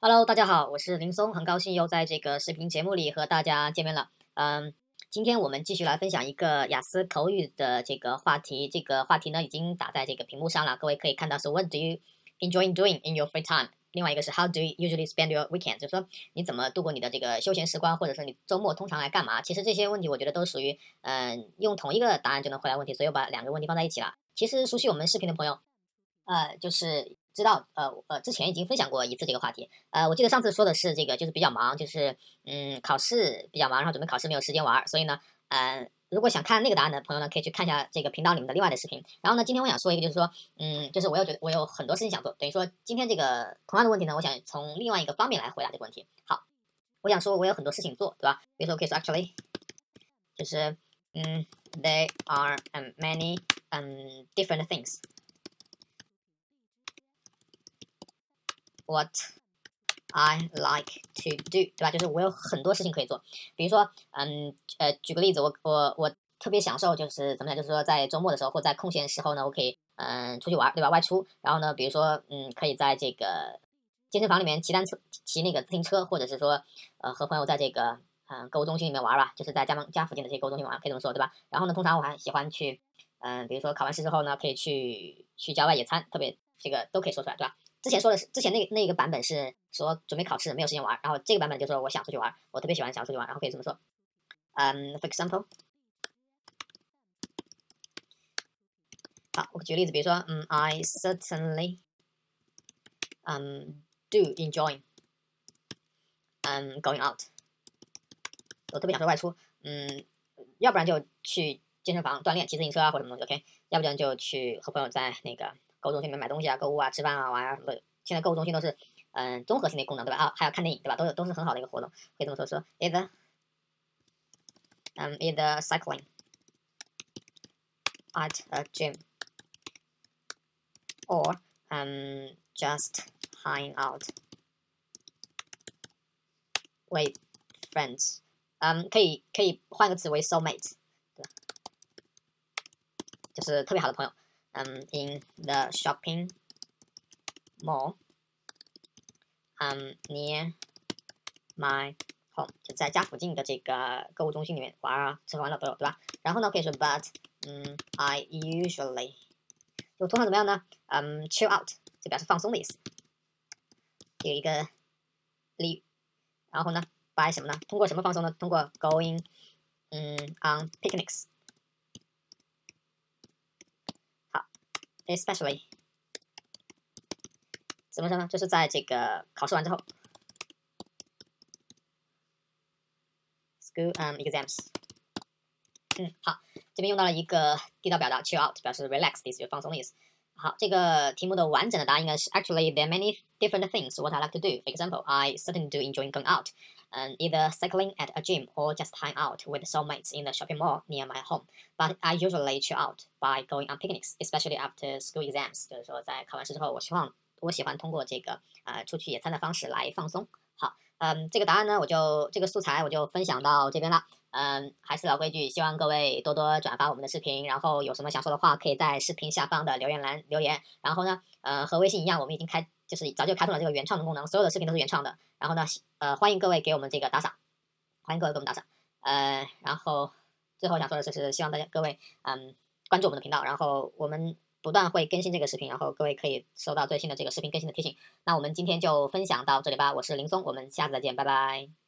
Hello，大家好，我是林松，很高兴又在这个视频节目里和大家见面了。嗯，今天我们继续来分享一个雅思口语的这个话题。这个话题呢已经打在这个屏幕上了，各位可以看到是 What do you enjoy doing in your free time？另外一个是 How do you usually spend your weekend？就是说你怎么度过你的这个休闲时光，或者是你周末通常来干嘛？其实这些问题我觉得都属于嗯用同一个答案就能回答问题，所以我把两个问题放在一起了。其实熟悉我们视频的朋友，呃，就是。知道，呃呃，之前已经分享过一次这个话题，呃，我记得上次说的是这个，就是比较忙，就是嗯，考试比较忙，然后准备考试没有时间玩，所以呢，嗯，如果想看那个答案的朋友呢，可以去看一下这个频道里面的另外的视频。然后呢，今天我想说一个，就是说，嗯，就是我又觉得我有很多事情想做，等于说今天这个同样的问题呢，我想从另外一个方面来回答这个问题。好，我想说我有很多事情做，对吧？比如说可以说 actually，就是嗯，there are many um different things。What I like to do，对吧？就是我有很多事情可以做。比如说，嗯，呃，举个例子，我我我特别享受，就是怎么讲？就是说，在周末的时候或在空闲时候呢，我可以嗯出去玩，对吧？外出，然后呢，比如说嗯，可以在这个健身房里面骑单车、骑那个自行车，或者是说呃和朋友在这个嗯购物中心里面玩吧，就是在家门家附近的这些购物中心玩，可以这么说，对吧？然后呢，通常我还喜欢去嗯，比如说考完试之后呢，可以去去郊外野餐，特别这个都可以说出来，对吧？之前说的是，之前那那个版本是说准备考试没有时间玩，然后这个版本就说我想出去玩，我特别喜欢想出去玩，然后可以这么说，嗯，for example，好，我举个例子，比如说，嗯，I certainly，嗯，do enjoy，嗯，going out，我特别享受外出，嗯，要不然就去健身房锻炼，骑自行车啊或者什么东西，OK，要不然就去和朋友在那个。购物中心里面买东西啊，购物啊，吃饭啊，玩啊什么的。现在购物中心都是嗯综合性的功能，对吧？啊，还有看电影，对吧？都有都是很好的一个活动。可以这么说说，either，嗯，either cycling at a gym，or um just hanging out with friends。嗯，可以可以换个词为 soulmate，对吧？就是特别好的朋友。Um, in the shopping mall um, near my home，就在家附近的这个购物中心里面玩啊，吃喝玩乐都有，对吧？然后呢，可以说 but 嗯，I usually 就通常怎么样呢？嗯，chill out 就表示放松的意思，有一个例。然后呢，by 什么呢？通过什么放松呢？通过 going 嗯 on picnics。Especially 怎么说呢？就是在这个考试完之后，school exams。嗯，好，这边用到了一个地道表达，cheer out，表示 relax 的意思，就放松的意思。好，这个题目的完整的答案应该是 Actually, there are many different things what I like to do. For example, I certainly do enjoy going out, and either cycling at a gym or just hang out with soulmates in the shopping mall near my home. But I usually chill out by going on picnics, especially after school exams. 就是说，在考完试之后，我希望我喜欢通过这个呃出去野餐的方式来放松。好，嗯，这个答案呢，我就这个素材我就分享到这边了。 嗯，还是老规矩，希望各位多多转发我们的视频，然后有什么想说的话，可以在视频下方的留言栏留言。然后呢，呃，和微信一样，我们已经开，就是早就开通了这个原创的功能，所有的视频都是原创的。然后呢，呃，欢迎各位给我们这个打赏，欢迎各位给我们打赏。呃，然后最后想说的就是希望大家各位嗯关注我们的频道，然后我们不断会更新这个视频，然后各位可以收到最新的这个视频更新的提醒。那我们今天就分享到这里吧，我是林松，我们下次再见，拜拜。